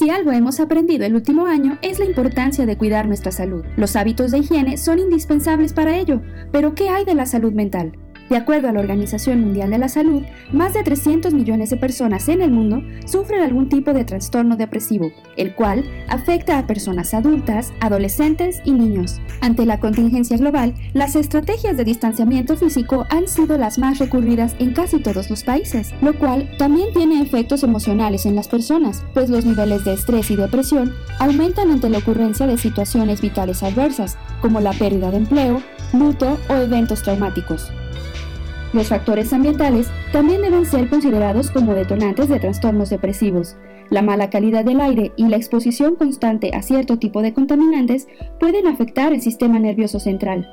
Si algo hemos aprendido el último año es la importancia de cuidar nuestra salud. Los hábitos de higiene son indispensables para ello, pero ¿qué hay de la salud mental? De acuerdo a la Organización Mundial de la Salud, más de 300 millones de personas en el mundo sufren algún tipo de trastorno depresivo, el cual afecta a personas adultas, adolescentes y niños. Ante la contingencia global, las estrategias de distanciamiento físico han sido las más recurridas en casi todos los países, lo cual también tiene efectos emocionales en las personas, pues los niveles de estrés y depresión aumentan ante la ocurrencia de situaciones vitales adversas, como la pérdida de empleo, luto o eventos traumáticos. Los factores ambientales también deben ser considerados como detonantes de trastornos depresivos. La mala calidad del aire y la exposición constante a cierto tipo de contaminantes pueden afectar el sistema nervioso central.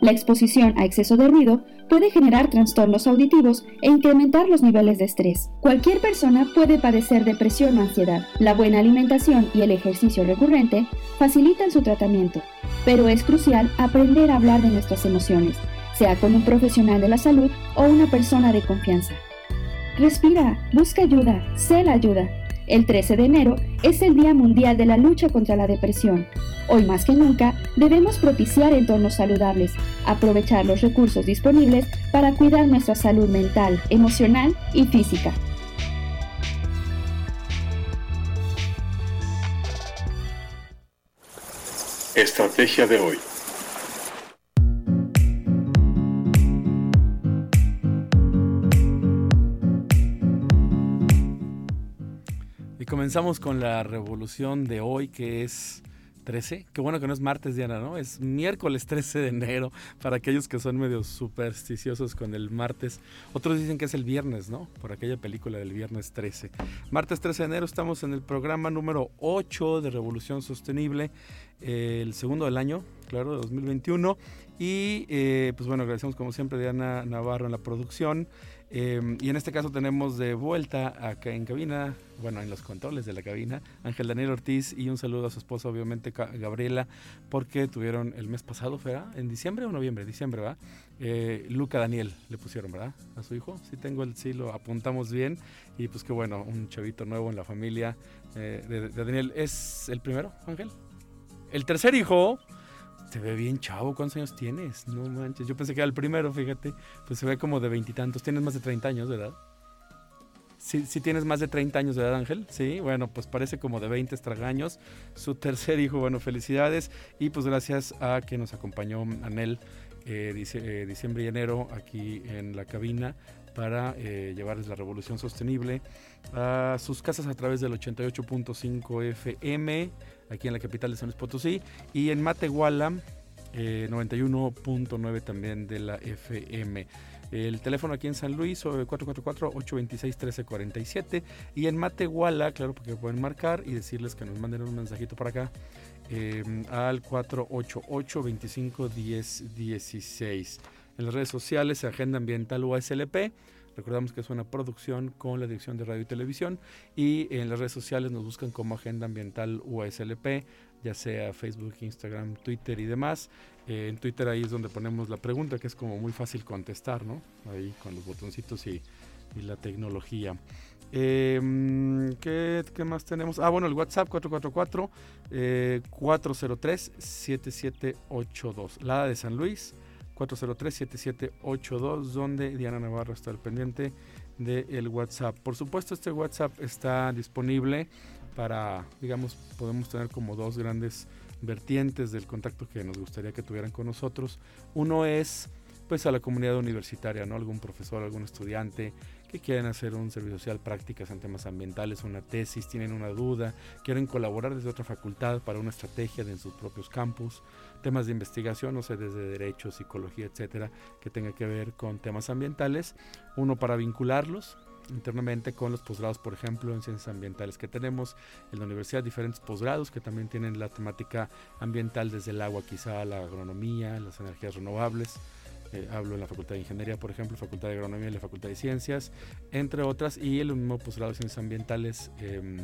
La exposición a exceso de ruido puede generar trastornos auditivos e incrementar los niveles de estrés. Cualquier persona puede padecer depresión o ansiedad. La buena alimentación y el ejercicio recurrente facilitan su tratamiento, pero es crucial aprender a hablar de nuestras emociones sea con un profesional de la salud o una persona de confianza. Respira, busca ayuda, sé la ayuda. El 13 de enero es el Día Mundial de la Lucha contra la Depresión. Hoy más que nunca debemos propiciar entornos saludables, aprovechar los recursos disponibles para cuidar nuestra salud mental, emocional y física. Estrategia de hoy. Comenzamos con la revolución de hoy, que es 13. Qué bueno que no es martes, Diana, ¿no? Es miércoles 13 de enero para aquellos que son medio supersticiosos con el martes. Otros dicen que es el viernes, ¿no? Por aquella película del viernes 13. Martes 13 de enero estamos en el programa número 8 de Revolución Sostenible, el segundo del año, claro, de 2021. Y eh, pues bueno, agradecemos como siempre a Diana Navarro en la producción. Em, y en este caso tenemos de vuelta acá en cabina, bueno, en los controles de la cabina, Ángel Daniel Ortiz y un saludo a su esposa, obviamente Gabriela, porque tuvieron el mes pasado, ¿verdad? ¿En diciembre o noviembre? Diciembre, ¿verdad? Eh, Luca Daniel le pusieron, ¿verdad? A su hijo. Sí tengo el, sí lo apuntamos bien. Y pues qué bueno, un chavito nuevo en la familia eh, de Daniel. ¿Es el primero, Ángel? El tercer hijo se ve bien chavo, ¿cuántos años tienes? No manches, yo pensé que era el primero, fíjate. Pues se ve como de veintitantos. Tienes más de 30 años de edad. Sí, sí tienes más de 30 años de edad, Ángel. Sí, bueno, pues parece como de 20 estragaños. Su tercer hijo, bueno, felicidades. Y pues gracias a que nos acompañó Anel eh, eh, diciembre y enero aquí en la cabina para eh, llevarles la revolución sostenible a sus casas a través del 88.5 FM aquí en la capital de San Luis Potosí, y en Matehuala, 91.9 eh, también de la FM. El teléfono aquí en San Luis, 444-826-1347. Y en Matehuala, claro, porque pueden marcar y decirles que nos manden un mensajito para acá eh, al 488-251016. En las redes sociales, Agenda Ambiental USLP. Recordamos que es una producción con la Dirección de Radio y Televisión y en las redes sociales nos buscan como Agenda Ambiental USLP, ya sea Facebook, Instagram, Twitter y demás. Eh, en Twitter ahí es donde ponemos la pregunta que es como muy fácil contestar, ¿no? Ahí con los botoncitos y, la tecnología. Em, ¿qué, ¿qué, más tenemos? Ah, bueno, el WhatsApp 444-403-7782. Eh, la de San Luis 403-7782, donde Diana Navarro está al pendiente del WhatsApp. Por supuesto, este WhatsApp está disponible para, digamos, podemos tener como dos grandes vertientes del contacto que nos gustaría que tuvieran con nosotros. Uno es, pues, a la comunidad universitaria, ¿no? Algún profesor, algún estudiante que quieren hacer un servicio social, prácticas en temas ambientales, una tesis, tienen una duda, quieren colaborar desde otra facultad para una estrategia en sus propios campus temas de investigación, no sé, desde derecho, psicología, etcétera, que tenga que ver con temas ambientales. Uno para vincularlos internamente con los posgrados, por ejemplo, en ciencias ambientales que tenemos en la universidad, diferentes posgrados que también tienen la temática ambiental desde el agua, quizá la agronomía, las energías renovables. Eh, hablo en la Facultad de Ingeniería, por ejemplo, Facultad de Agronomía y la Facultad de Ciencias, entre otras, y el mismo posgrado de Ciencias Ambientales em,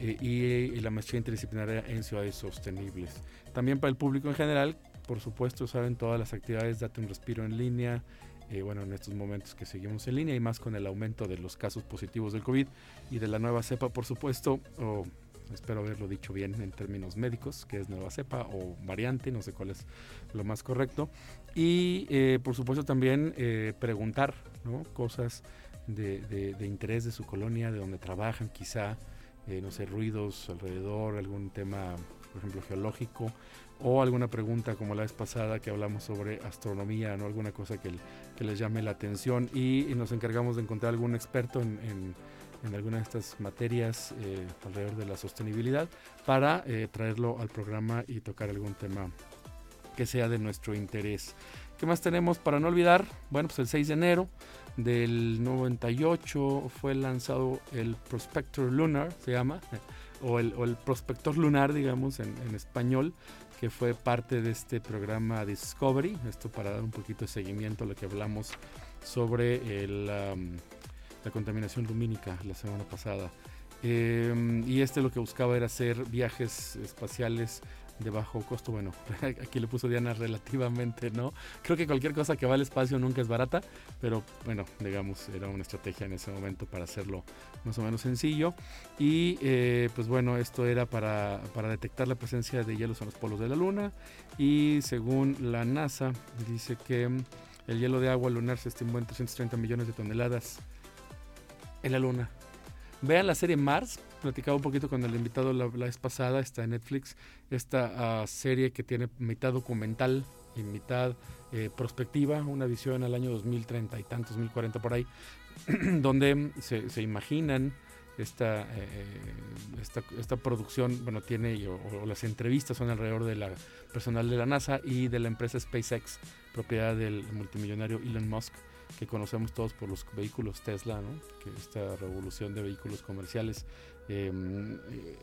y, la maestría interdisciplinaria en ciudades sostenibles. También para el público en general, por supuesto, saben todas las actividades, date un respiro en línea, eh, bueno, en estos momentos que seguimos en línea y más con el aumento de los casos positivos del COVID y de la nueva cepa, por supuesto, o espero haberlo dicho bien en términos médicos, que es nueva cepa o variante, no sé cuál es lo más correcto. Y eh, por supuesto también eh, preguntar cosas de, interés de su colonia, de donde trabajan, quizá, eh, no sé, ruidos alrededor, algún tema, por ejemplo, geológico, o alguna pregunta como la vez pasada que hablamos sobre astronomía, ¿no? alguna cosa que, les llame la atención y, nos encargamos de encontrar algún experto en, en, alguna de estas materias alrededor de la sostenibilidad para traerlo al programa y tocar algún tema que sea de nuestro interés. ¿Qué más tenemos para no olvidar? Bueno, pues el 6 de enero del 98 fue lanzado el Prospector Lunar, se llama, o el, Prospector Lunar, digamos, en, español, que fue parte de este programa Discovery. Esto para dar un poquito de seguimiento a lo que hablamos sobre la contaminación lumínica la semana pasada. Em, y este lo que buscaba era hacer viajes espaciales de bajo costo. Bueno, aquí le puso Diana relativamente, ¿no? Creo que cualquier cosa que va al espacio nunca es barata, pero bueno, digamos, era una estrategia en ese momento para hacerlo más o menos sencillo. Y eh, pues bueno, esto era para, para detectar la presencia de hielos en los polos de la Luna. Y según la NASA, dice que el hielo de agua lunar se estimó en 330 millones de toneladas en la Luna. Vean la serie Mars, platicaba un poquito con el invitado la, vez pasada, está en Netflix, esta ah, serie que tiene mitad documental y mitad eh, prospectiva, una visión al año 2030 y tantos, 2040 por ahí, donde se, imaginan esta, eh, esta, esta, producción, bueno, tiene, o, las entrevistas son alrededor de la personal de la NASA y de la empresa SpaceX, propiedad del multimillonario Elon Musk que conocemos todos por los vehículos Tesla, ¿no? que esta revolución de vehículos comerciales eh,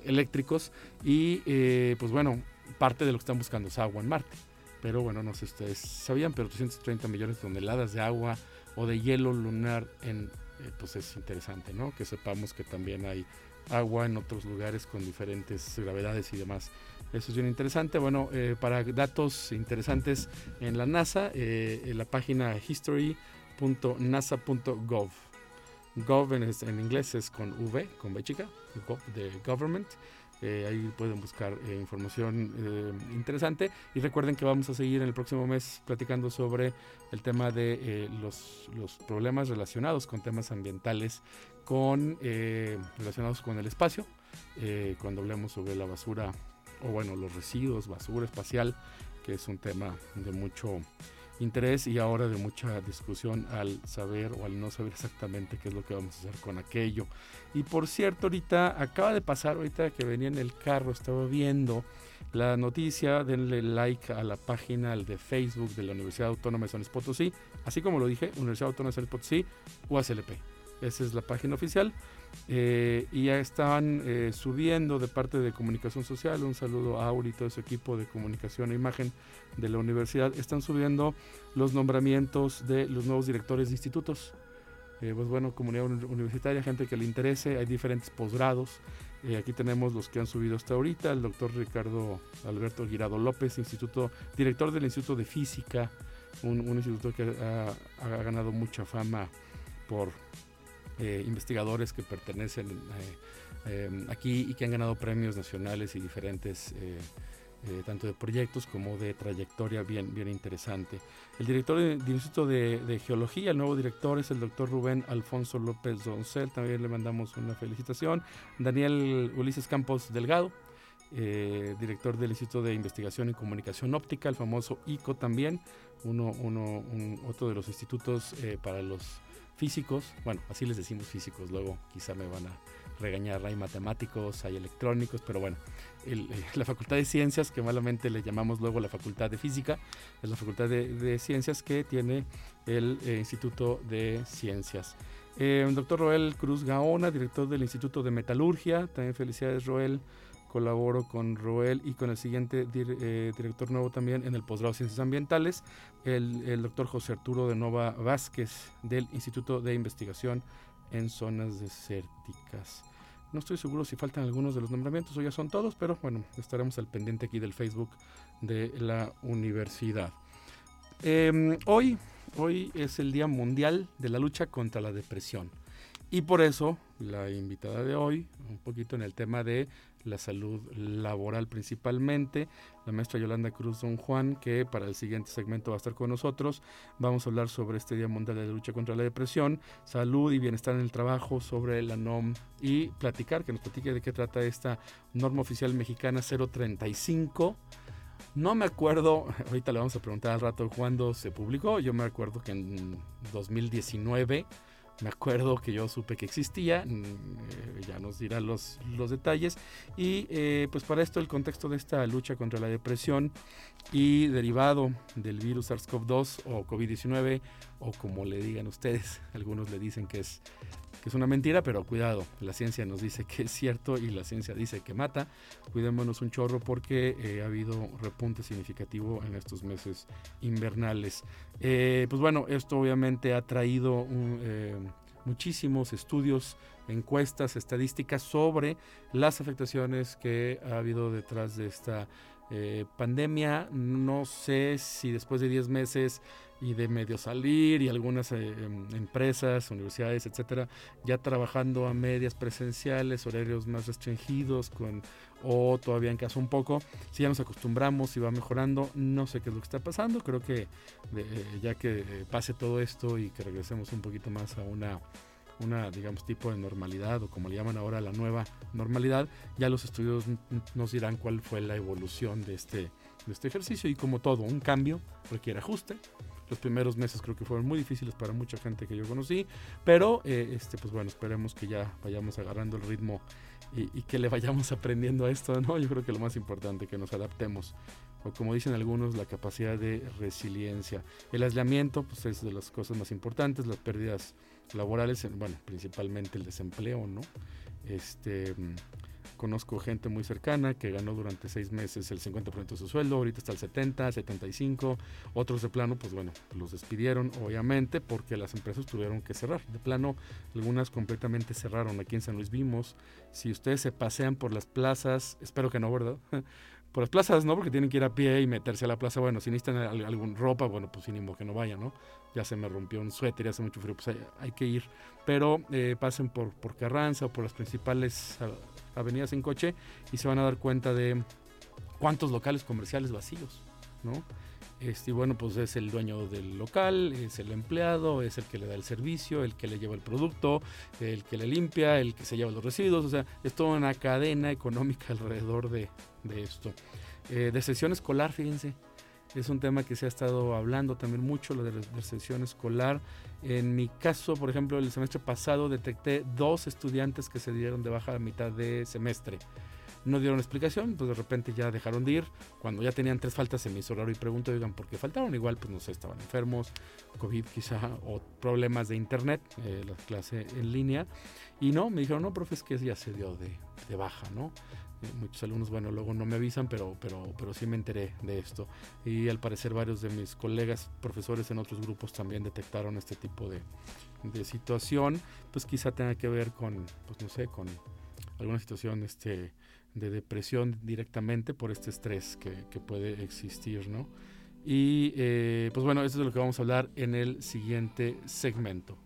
eléctricos y eh, pues bueno, parte de lo que están buscando es agua en Marte. Pero bueno, no sé si ustedes sabían, pero 330 millones de toneladas de agua o de hielo lunar en, eh, pues es interesante, ¿no? Que sepamos que también hay agua en otros lugares con diferentes gravedades y demás. Eso es bien interesante. Bueno, para datos interesantes en la NASA, en la página History .nasa.gov. Gov en, inglés es con V, con B chica, de government. Eh, ahí pueden buscar eh, información eh, interesante. Y recuerden que vamos a seguir en el próximo mes platicando sobre el tema de los, los, problemas relacionados con temas ambientales, con, relacionados con el espacio. cuando hablemos sobre la basura, o bueno, los residuos, basura espacial, que es un tema de mucho interés y ahora de mucha discusión al saber o al no saber exactamente qué es lo que vamos a hacer con aquello. Y por cierto, ahorita acaba de pasar, ahorita que venía en el carro, estaba viendo la noticia, denle like a la página de Facebook de la Universidad Autónoma de San Luis así como lo dije, Universidad Autónoma de San Luis Potosí, UASLP. Esa es la página oficial. Eh, y ya están eh, subiendo de parte de comunicación social, un saludo a Auri y todo su equipo de comunicación e imagen de la universidad, están subiendo los nombramientos de los nuevos directores de institutos. Eh, pues bueno, comunidad universitaria, gente que le interese, hay diferentes posgrados. aquí tenemos los que han subido hasta ahorita, el doctor Ricardo Alberto Girado López, instituto, director del Instituto de Física, un, instituto que ha ganado mucha fama por eh, investigadores que pertenecen eh, eh, aquí y que han ganado premios nacionales y diferentes, tanto de proyectos como de trayectoria bien, bien interesante. El director del Instituto de, Geología, el nuevo director es el doctor Rubén Alfonso López Doncel, también le mandamos una felicitación. Daniel Ulises Campos Delgado. director del Instituto de Investigación y Comunicación Óptica, el famoso ICO también, uno, uno otro de los institutos para los físicos, bueno, así les decimos físicos, luego quizá me van a regañar, hay matemáticos, hay electrónicos, pero bueno, eh, la Facultad de Ciencias, que malamente le llamamos luego la Facultad de Física, es la Facultad de, Ciencias que tiene el eh, Instituto de Ciencias. Eh, el doctor Roel Cruz Gaona, director del Instituto de Metalurgia. También felicidades, Roel. Colaboro con Roel y con el siguiente eh, director nuevo también en el posgrado de Ciencias Ambientales, el, el doctor José Arturo de Nova Vázquez del Instituto de Investigación en Zonas Desérticas. No estoy seguro si faltan algunos de los nombramientos o ya son todos, pero bueno, estaremos al pendiente aquí del Facebook de la universidad. Em, hoy, hoy es el Día Mundial de la Lucha contra la Depresión. Y por eso la invitada de hoy, un poquito en el tema de la salud laboral principalmente, la maestra Yolanda Cruz Don Juan, que para el siguiente segmento va a estar con nosotros. Vamos a hablar sobre este Día Mundial de Lucha contra la Depresión, salud y bienestar en el trabajo, sobre la NOM y platicar, que nos platique de qué trata esta norma oficial mexicana 035. No me acuerdo, ahorita le vamos a preguntar al rato cuándo se publicó, yo me acuerdo que en 2019 me acuerdo que yo supe que existía, mm, eh, ya nos dirá los, los detalles. Y eh, pues para esto el contexto de esta lucha contra la depresión y derivado del virus SARS-CoV-2 o COVID-19 o como le digan ustedes, algunos le dicen que es que es una mentira, pero cuidado, la ciencia nos dice que es cierto y la ciencia dice que mata. Cuidémonos un chorro porque eh, ha habido repunte significativo en estos meses invernales. Eh, pues bueno, esto obviamente ha traído eh, muchísimos estudios, encuestas, estadísticas sobre las afectaciones que ha habido detrás de esta pandemia. No sé si después de 10 meses y de medio salir y algunas eh, em, empresas, universidades, etcétera, ya trabajando a medias presenciales, horarios más restringidos, con o todavía en casa un poco. Si ya nos acostumbramos y va mejorando, no sé qué es lo que está pasando. Creo que eh, ya que eh, pase todo esto y que regresemos un poquito más a una una, digamos, tipo de normalidad o como le llaman ahora la nueva normalidad, ya los estudios nos dirán cuál fue la evolución de este, de este ejercicio y como todo, un cambio requiere ajuste, los primeros meses creo que fueron muy difíciles para mucha gente que yo conocí, pero eh, este, pues bueno, esperemos que ya vayamos agarrando el ritmo y, que le vayamos aprendiendo a esto, ¿no? Yo creo que lo más importante, que nos adaptemos, o como dicen algunos, la capacidad de resiliencia. El aislamiento, pues es de las cosas más importantes, las pérdidas laborales, bueno, principalmente el desempleo, ¿no? Este Conozco gente muy cercana que ganó durante seis meses el 50% de su sueldo, ahorita está el 70, 75. Otros de plano, pues bueno, los despidieron, obviamente, porque las empresas tuvieron que cerrar. De plano, algunas completamente cerraron. Aquí en San Luis vimos, si ustedes se pasean por las plazas, espero que no, ¿verdad? Por las plazas, ¿no? Porque tienen que ir a pie y meterse a la plaza. Bueno, si necesitan alguna ropa, bueno, pues ni que no vayan, ¿no? Ya se me rompió un suéter y hace mucho frío, pues hay, que ir. Pero eh, pasen por, por Carranza o por las principales avenidas en coche y se van a dar cuenta de cuántos locales comerciales vacíos, ¿no? Este, y bueno, pues es el dueño del local, es el empleado, es el que le da el servicio, el que le lleva el producto, el que le limpia, el que se lleva los residuos, o sea, es toda una cadena económica alrededor de, esto. Eh, de sesión escolar, fíjense, es un tema que se ha estado hablando también mucho, de la sesión escolar. En mi caso, por ejemplo, el semestre pasado detecté dos estudiantes que se dieron de baja a mitad de semestre. No dieron explicación, pues de repente ya dejaron de ir. Cuando ya tenían tres faltas se me hizo raro y pregunto, digan, ¿por qué faltaron? Igual, pues no sé, estaban enfermos, COVID quizá, o problemas de internet, eh, la clase en línea. Y no, me dijeron, no, profe, es que ya se dio de, de baja, ¿no? Muchos alumnos, bueno, luego no me avisan, pero, pero, pero sí me enteré de esto. Y al parecer varios de mis colegas profesores en otros grupos también detectaron este tipo de, de situación, pues quizá tenga que ver con, pues no sé, con alguna situación este, de depresión directamente por este estrés que, que puede existir, ¿no? Y eh, pues bueno, eso es de lo que vamos a hablar en el siguiente segmento.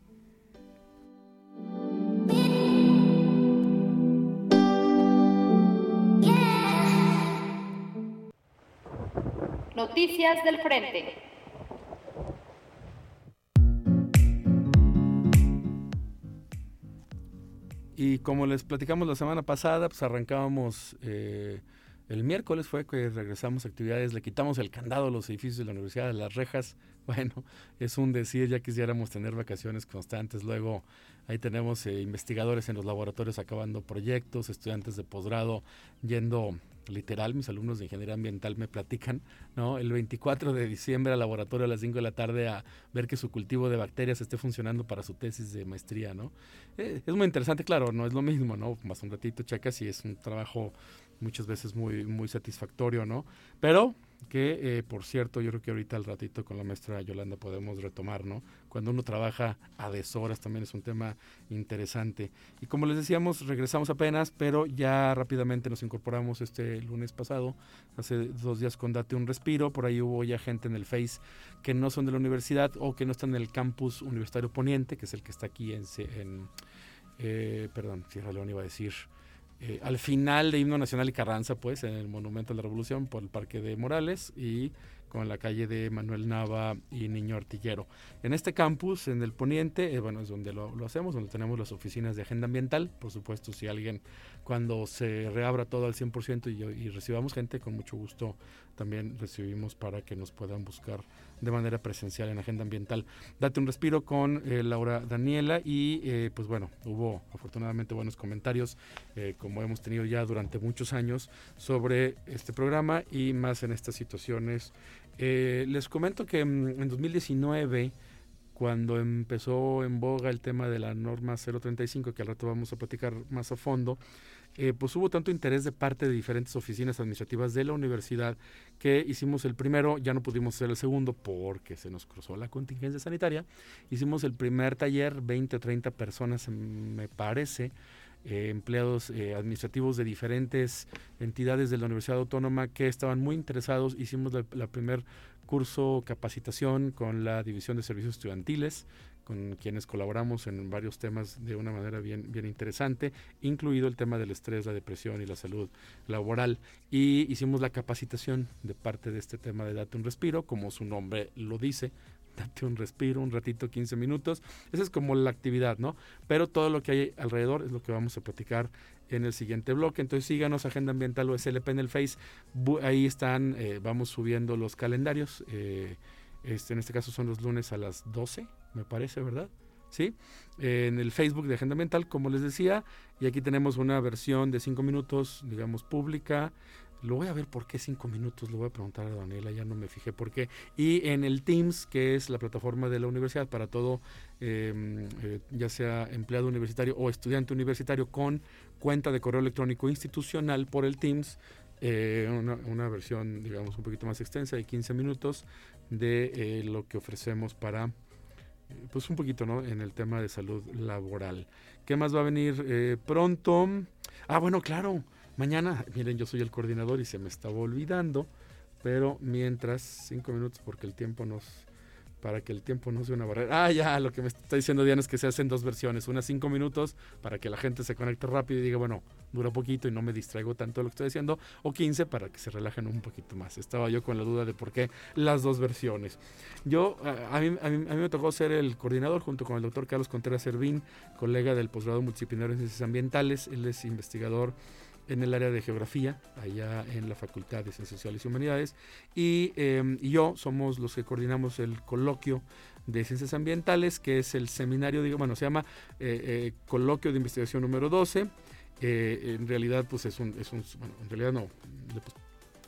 Noticias del Frente. Y como les platicamos la semana pasada, pues arrancábamos eh, el miércoles fue que regresamos a actividades, le quitamos el candado a los edificios de la universidad, las rejas. Bueno, es un decir, ya quisiéramos tener vacaciones constantes. Luego Ahí tenemos eh, investigadores en los laboratorios acabando proyectos, estudiantes de posgrado yendo literal, mis alumnos de ingeniería ambiental me platican, ¿no? El 24 de diciembre al laboratorio a las 5 de la tarde a ver que su cultivo de bacterias esté funcionando para su tesis de maestría, ¿no? Eh, es muy interesante, claro, no es lo mismo, ¿no? Más un ratito checas y es un trabajo muchas veces muy, muy satisfactorio, ¿no? Pero que, eh, por cierto, yo creo que ahorita al ratito con la maestra Yolanda podemos retomar, ¿no? Cuando uno trabaja a deshoras también es un tema interesante. Y como les decíamos, regresamos apenas, pero ya rápidamente nos incorporamos este lunes pasado, hace dos días con Date un Respiro, por ahí hubo ya gente en el Face que no son de la universidad o que no están en el campus universitario poniente, que es el que está aquí en, en eh, perdón, Sierra León iba a decir, eh, al final de Himno Nacional y Carranza, pues, en el Monumento a la Revolución por el Parque de Morales y con la calle de Manuel Nava y Niño Artillero. En este campus, en el poniente, eh, bueno, es donde lo, hacemos, donde tenemos las oficinas de agenda ambiental. Por supuesto, si alguien, cuando se reabra todo al 100% y, y recibamos gente, con mucho gusto también recibimos para que nos puedan buscar de manera presencial en Agenda Ambiental. Date un respiro con eh, Laura Daniela y eh, pues bueno, hubo afortunadamente buenos comentarios eh, como hemos tenido ya durante muchos años sobre este programa y más en estas situaciones. les comento que mm, en 2019 cuando empezó en boga el tema de la norma 035, que al rato vamos a platicar más a fondo, eh, pues hubo tanto interés de parte de diferentes oficinas administrativas de la universidad que hicimos el primero, ya no pudimos hacer el segundo porque se nos cruzó la contingencia sanitaria. Hicimos el primer taller, 20 o 30 personas, me parece, eh, empleados eh, administrativos de diferentes entidades de la Universidad Autónoma que estaban muy interesados. Hicimos la, la primer curso capacitación con la División de Servicios Estudiantiles con quienes colaboramos en varios temas de una manera bien, bien interesante, incluido el tema del estrés, la depresión y la salud laboral. Y hicimos la capacitación de parte de este tema de Date un Respiro, como su nombre lo dice, date un respiro, un ratito, 15 minutos. Esa es como la actividad, ¿no? Pero todo lo que hay alrededor es lo que vamos a platicar en el siguiente bloque. Entonces síganos Agenda Ambiental o SLP en el Face. Ahí están, eh, vamos subiendo los calendarios. Eh, este, en este caso son los lunes a las 12 me parece, ¿verdad? ¿Sí? en el Facebook de Agenda Mental, como les decía, y aquí tenemos una versión de cinco minutos, digamos, pública. Lo voy a ver por qué cinco minutos, lo voy a preguntar a Daniela, ya no me fijé por qué. Y en el Teams, que es la plataforma de la universidad para todo, em, eh, ya sea empleado universitario o estudiante universitario con cuenta de correo electrónico institucional por el Teams, eh, una, versión, digamos, un poquito más extensa de 15 minutos de eh, lo que ofrecemos para pues un poquito, ¿no? En el tema de salud laboral. ¿Qué más va a venir eh, pronto? Ah, bueno, claro. Mañana, miren, yo soy el coordinador y se me estaba olvidando, pero mientras, cinco minutos porque el tiempo nos, para que el tiempo no sea una barrera. Ah, ya, lo que me está diciendo Diana es que se hacen dos versiones, una cinco minutos para que la gente se conecte rápido y diga, bueno, dura poquito y no me distraigo tanto de lo que estoy diciendo, o 15 para que se relajen un poquito más. Estaba yo con la duda de por qué las dos versiones. Yo, a mí, a mí, me tocó ser el coordinador junto con el doctor Carlos Contreras Servín, colega del posgrado multidisciplinario en ciencias ambientales, él es investigador en el área de geografía, allá en la Facultad de Ciencias Sociales y Humanidades, em, y, yo somos los que coordinamos el coloquio de Ciencias Ambientales, que es el seminario, digo, bueno, se llama eh, eh, Coloquio de Investigación número 12. Eh, en realidad, pues es un, es un, bueno, en realidad no,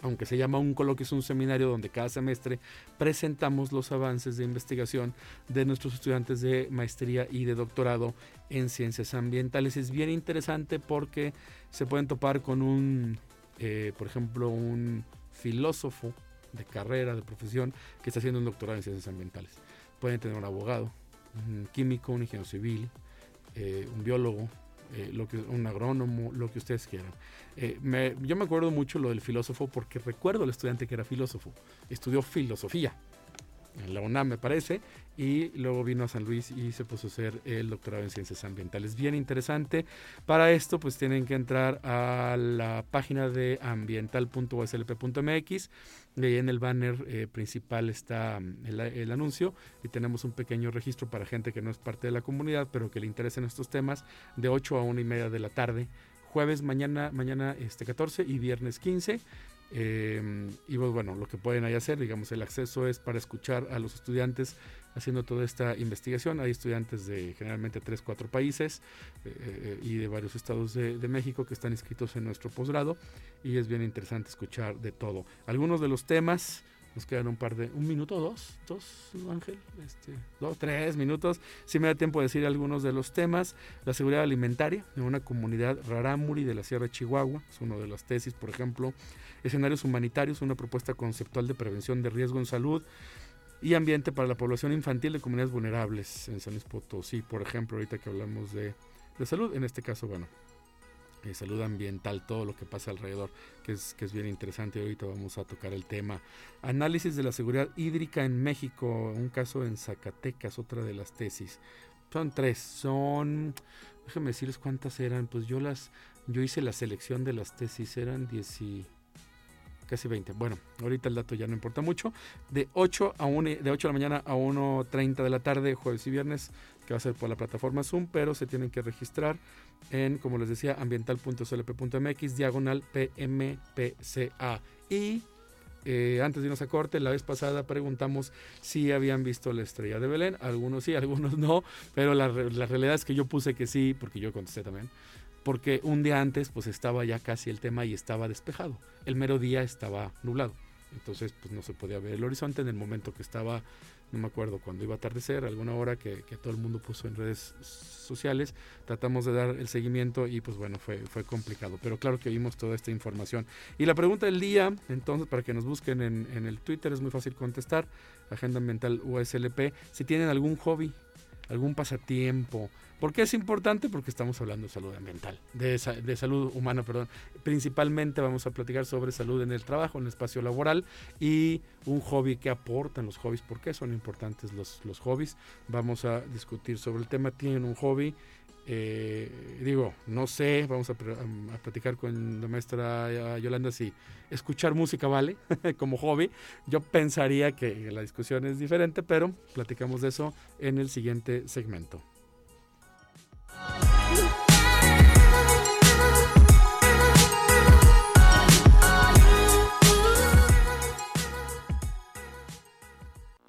aunque se llama un coloquio, es un seminario donde cada semestre presentamos los avances de investigación de nuestros estudiantes de maestría y de doctorado en ciencias ambientales. Es bien interesante porque se pueden topar con un, eh, por ejemplo, un filósofo de carrera, de profesión, que está haciendo un doctorado en ciencias ambientales. Pueden tener un abogado, un químico, un ingeniero civil, eh, un biólogo, eh, lo que, un agrónomo, lo que ustedes quieran. Eh, yo me acuerdo mucho lo del filósofo porque recuerdo al estudiante que era filósofo, estudió filosofía en la UNAM me parece, y luego vino a San Luis y se puso a hacer el doctorado en ciencias ambientales. Bien interesante. Para esto pues tienen que entrar a la página de ambiental.uslp.mx y ahí en el banner eh, principal está mm, el, anuncio y tenemos un pequeño registro para gente que no es parte de la comunidad pero que le interesen estos temas de 8 a 1 y media de la tarde jueves mañana mañana este 14 y viernes 15 Em, y pues bueno, lo que pueden ahí hacer, digamos, el acceso es para escuchar a los estudiantes haciendo toda esta investigación. Hay estudiantes de generalmente tres, cuatro países eh, eh, y de varios estados de, de, México que están inscritos en nuestro posgrado y es bien interesante escuchar de todo. Algunos de los temas nos quedan un par de, un minuto, dos, dos, Ángel, este, dos, tres minutos. Si me da tiempo de decir algunos de los temas. La seguridad alimentaria en una comunidad rarámuri de la Sierra de Chihuahua, es uno de las tesis, por ejemplo. Escenarios humanitarios, una propuesta conceptual de prevención de riesgo en salud y ambiente para la población infantil de comunidades vulnerables en San Luis Potosí, por ejemplo, ahorita que hablamos de, de salud, en este caso, bueno, eh, salud ambiental, todo lo que pasa alrededor, que es, que es bien interesante. Ahorita vamos a tocar el tema. Análisis de la seguridad hídrica en México, un caso en Zacatecas, otra de las tesis. Son tres, son, déjenme decirles cuántas eran, pues yo las, yo hice la selección de las tesis, eran 10 casi 20. Bueno, ahorita el dato ya no importa mucho. De 8 a 1, de 8 de la mañana a 1.30 de la tarde, jueves y viernes, que va a ser por la plataforma Zoom, pero se tienen que registrar en, como les decía, ambiental.clp.mx, diagonal PMPCA. Y eh, antes de irnos a corte, la vez pasada preguntamos si habían visto la estrella de Belén. Algunos sí, algunos no, pero la, la realidad es que yo puse que sí, porque yo contesté también porque un día antes pues estaba ya casi el tema y estaba despejado. El mero día estaba nublado. Entonces pues no se podía ver el horizonte en el momento que estaba no me acuerdo cuando iba a atardecer, alguna hora que, todo el mundo puso en redes sociales, tratamos de dar el seguimiento y pues bueno, fue, fue complicado, pero claro que vimos toda esta información. Y la pregunta del día, entonces, para que nos busquen en, en el Twitter, es muy fácil contestar, Agenda Ambiental USLP, si tienen algún hobby, algún pasatiempo, ¿Por qué es importante? Porque estamos hablando de salud ambiental, de, salud humana, perdón. Principalmente vamos a platicar sobre salud en el trabajo, en el espacio laboral y un hobby que aportan los hobbies, por qué son importantes los, los hobbies. Vamos a discutir sobre el tema. ¿Tienen un hobby? Eh, digo, no sé, vamos a, a, platicar con la maestra Yolanda si escuchar música vale como hobby. Yo pensaría que la discusión es diferente, pero platicamos de eso en el siguiente segmento.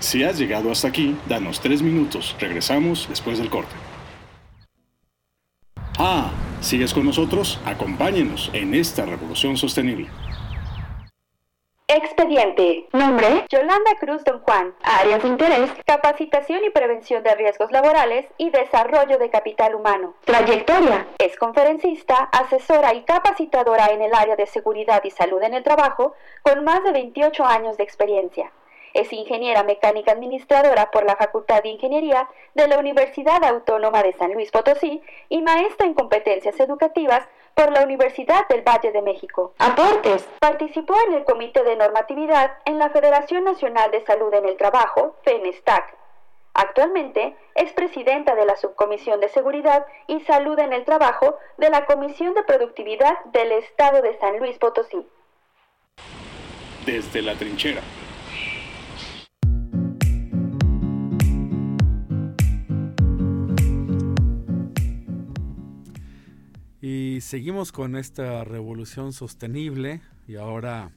Si has llegado hasta aquí, danos tres minutos. Regresamos después del corte. Ah, ¿sigues con nosotros? Acompáñenos en esta revolución sostenible. Expediente. Nombre. Yolanda Cruz Don Juan. Áreas de interés. Capacitación y prevención de riesgos laborales y desarrollo de capital humano. Trayectoria. Es conferencista, asesora y capacitadora en el área de seguridad y salud en el trabajo con más de 28 años de experiencia. Es ingeniera mecánica administradora por la Facultad de Ingeniería de la Universidad Autónoma de San Luis Potosí y maestra en competencias educativas por la Universidad del Valle de México. Aportes. Participó en el Comité de Normatividad en la Federación Nacional de Salud en el Trabajo, FENESTAC. Actualmente es presidenta de la Subcomisión de Seguridad y Salud en el Trabajo de la Comisión de Productividad del Estado de San Luis Potosí. Desde la trinchera. Y seguimos con esta revolución sostenible y ahora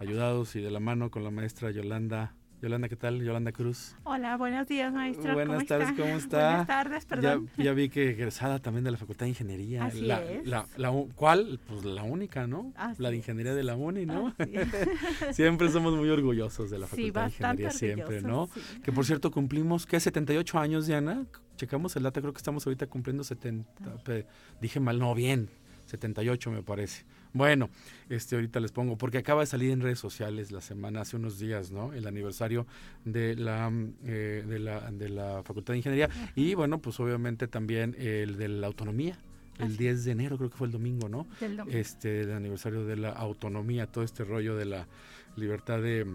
ayudados y de la mano con la maestra Yolanda. Yolanda, ¿qué tal? Yolanda Cruz. Hola, buenos días, maestra. Buenas tardes, ¿cómo está? Buenas tardes, perdón. Ya, vi que egresada también de la Facultad de Ingeniería. Así la, es. La, ¿Cuál? Pues la única, ¿no? Así la de Ingeniería de la UNI, ¿no? Siempre somos muy orgullosos de la Sí, Facultad de Ingeniería, siempre, ¿no? sí. Que por cierto cumplimos, ¿qué? 78 años, Diana. Checamos el data, creo que estamos ahorita cumpliendo 70. pe- Dije mal, no, bien. 78 me parece. Bueno, este ahorita les pongo, porque acaba de salir en redes sociales la semana, hace unos días, ¿no? El aniversario de la, mm, eh, de la, de la Facultad de Ingeniería. Y bueno, pues obviamente también el de la autonomía. El Así 10 de enero, creo que fue el domingo, ¿no? Del domingo. Este, el aniversario de la autonomía, todo este rollo de la libertad de,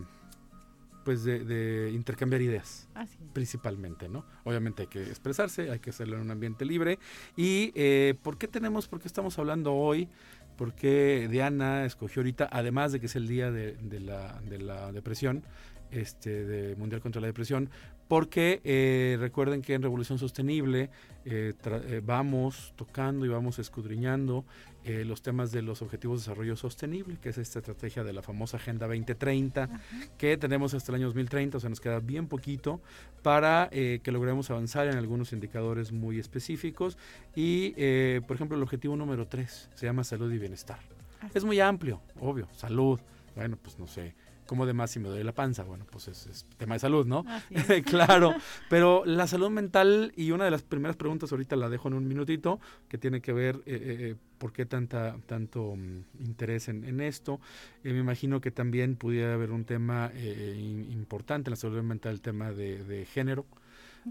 pues de, de intercambiar ideas Así principalmente, ¿no? Obviamente hay que expresarse, hay que hacerlo en un ambiente libre. ¿Y eh, por qué tenemos, por qué estamos hablando hoy? ¿Por qué Diana escogió ahorita, además de que es el día de, de la, de la depresión, este, de Mundial contra la Depresión? Porque eh, recuerden que en Revolución Sostenible eh, eh, vamos tocando y vamos escudriñando eh, los temas de los Objetivos de Desarrollo Sostenible, que es esta estrategia de la famosa Agenda 2030 Ajá. que tenemos hasta el año 2030, o sea, nos queda bien poquito para eh, que logremos avanzar en algunos indicadores muy específicos. Y, eh, por ejemplo, el objetivo número 3 se llama salud y bienestar. Es muy amplio, obvio, salud. Bueno, pues no sé, ¿cómo de más si me duele la panza? Bueno, pues es, es tema de salud, ¿no? Claro, pero la salud mental y una de las primeras preguntas ahorita la dejo en un minutito que tiene que ver eh, eh, eh, por qué tanta tanto mm, interés en, en esto. Eh, me imagino que también pudiera haber un tema in- importante en la salud mental, el tema de, de género,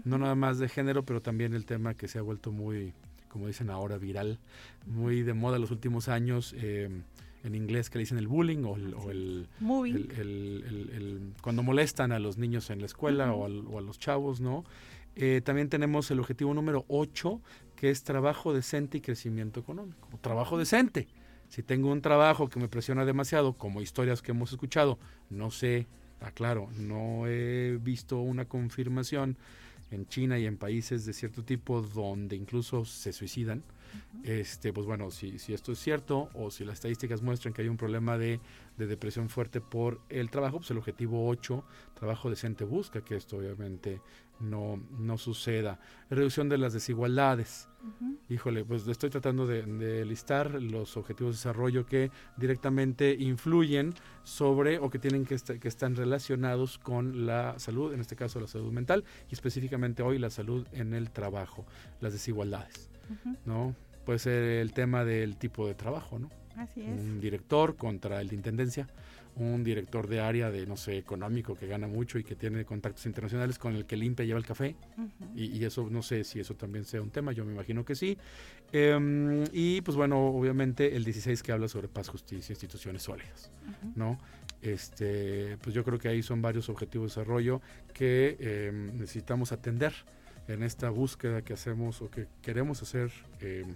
no nada más de género, pero también el tema que se ha vuelto muy, como dicen ahora, viral, muy de moda los últimos años. En inglés que le dicen el bullying o el, o el, el- cuando molestan a los niños en la escuela o, al- o a los chavos, ¿no? Eh, también tenemos el objetivo número 8, que es trabajo decente y crecimiento económico. Trabajo decente. Si tengo un trabajo que me presiona demasiado, como historias que hemos escuchado, no sé, aclaro, no he visto una confirmación en China y en países de cierto tipo donde incluso se suicidan. Este, pues bueno, si, si esto es cierto o si las estadísticas muestran que hay un problema de, de depresión fuerte por el trabajo, pues el objetivo 8, trabajo decente, busca que esto obviamente no, no suceda. Reducción de las desigualdades. Híjole, pues estoy tratando de, de listar los objetivos de desarrollo que directamente influyen sobre o que tienen que, esta- que están relacionados con la salud, en este caso la salud mental y específicamente hoy la salud en el trabajo, las desigualdades. ¿no? Puede ser el tema del tipo de trabajo, ¿no? Así es. Un director contra el de intendencia, un director de área de, no sé, económico que gana mucho y que tiene contactos internacionales con el que limpia y lleva el café, y, y eso no sé si eso también sea un tema, yo me imagino que sí. Em, y pues bueno, obviamente el 16 que habla sobre paz, justicia, instituciones sólidas. ¿no? Este, pues yo creo que ahí son varios objetivos de desarrollo que em, necesitamos atender en esta búsqueda que hacemos o que queremos hacer em,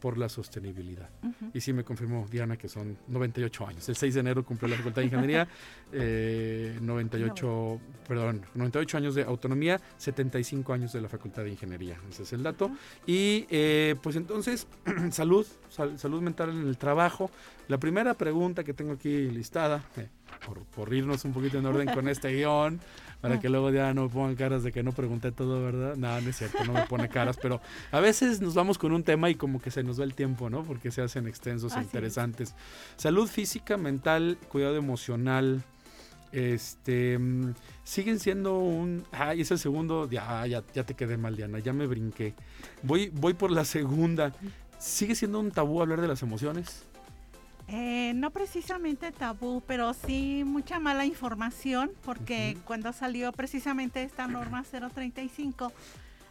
por la sostenibilidad. Y sí me confirmó Diana que son 98 años. El 6 de enero cumplió la Facultad de Ingeniería, eh, 98, perdón, 98 años de autonomía, 75 años de la Facultad de Ingeniería. Ese es el dato. Y eh, pues entonces, salud, sal- salud mental en el trabajo. La primera pregunta que tengo aquí listada, eh, por, por irnos un poquito en orden con este guion, para que luego ya no me pongan caras de que no pregunté todo, ¿verdad? No, no es cierto, no me pone caras, pero a veces nos vamos con un tema y como que se nos va el tiempo, ¿no? Porque se hacen extensos e es. interesantes. Salud física, mental, cuidado emocional. Este siguen siendo un. Ay, es el segundo. Ya, ya, ya te quedé mal, Diana. Ya me brinqué. Voy, voy por la segunda. ¿Sigue siendo un tabú hablar de las emociones? Eh, no precisamente tabú, pero sí mucha mala información, porque cuando salió precisamente esta norma 035,